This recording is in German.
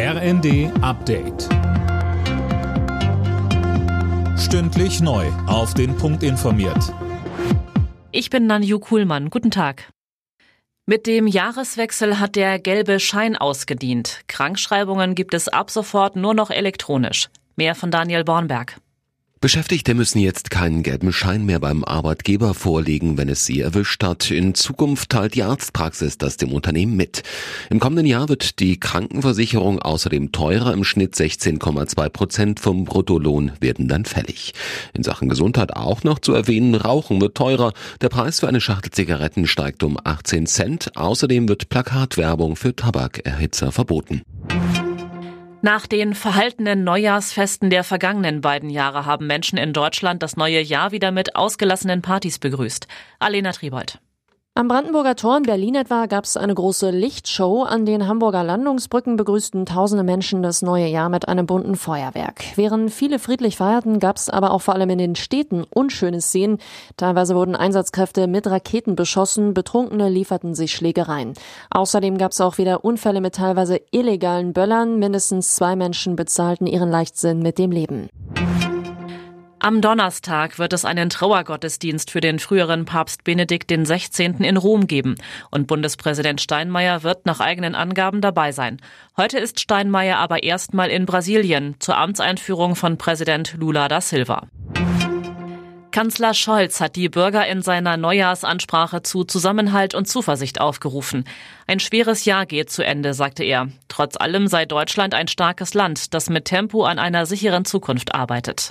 RND Update. Stündlich neu. Auf den Punkt informiert. Ich bin Nanju Kuhlmann. Guten Tag. Mit dem Jahreswechsel hat der gelbe Schein ausgedient. Krankschreibungen gibt es ab sofort nur noch elektronisch. Mehr von Daniel Bornberg. Beschäftigte müssen jetzt keinen gelben Schein mehr beim Arbeitgeber vorlegen, wenn es sie erwischt hat. In Zukunft teilt die Arztpraxis das dem Unternehmen mit. Im kommenden Jahr wird die Krankenversicherung außerdem teurer. Im Schnitt 16,2 Prozent vom Bruttolohn werden dann fällig. In Sachen Gesundheit auch noch zu erwähnen, Rauchen wird teurer. Der Preis für eine Schachtel Zigaretten steigt um 18 Cent. Außerdem wird Plakatwerbung für Tabakerhitzer verboten. Nach den verhaltenen Neujahrsfesten der vergangenen beiden Jahre haben Menschen in Deutschland das neue Jahr wieder mit ausgelassenen Partys begrüßt. Alena Triebold. Am Brandenburger Tor in Berlin etwa gab es eine große Lichtshow. An den Hamburger Landungsbrücken begrüßten tausende Menschen das neue Jahr mit einem bunten Feuerwerk. Während viele friedlich feierten, gab es aber auch vor allem in den Städten unschöne Szenen. Teilweise wurden Einsatzkräfte mit Raketen beschossen, Betrunkene lieferten sich Schlägereien. Außerdem gab es auch wieder Unfälle mit teilweise illegalen Böllern. Mindestens zwei Menschen bezahlten ihren Leichtsinn mit dem Leben. Am Donnerstag wird es einen Trauergottesdienst für den früheren Papst Benedikt XVI. in Rom geben und Bundespräsident Steinmeier wird nach eigenen Angaben dabei sein. Heute ist Steinmeier aber erstmal in Brasilien zur Amtseinführung von Präsident Lula da Silva. Kanzler Scholz hat die Bürger in seiner Neujahrsansprache zu Zusammenhalt und Zuversicht aufgerufen. Ein schweres Jahr geht zu Ende, sagte er. Trotz allem sei Deutschland ein starkes Land, das mit Tempo an einer sicheren Zukunft arbeitet.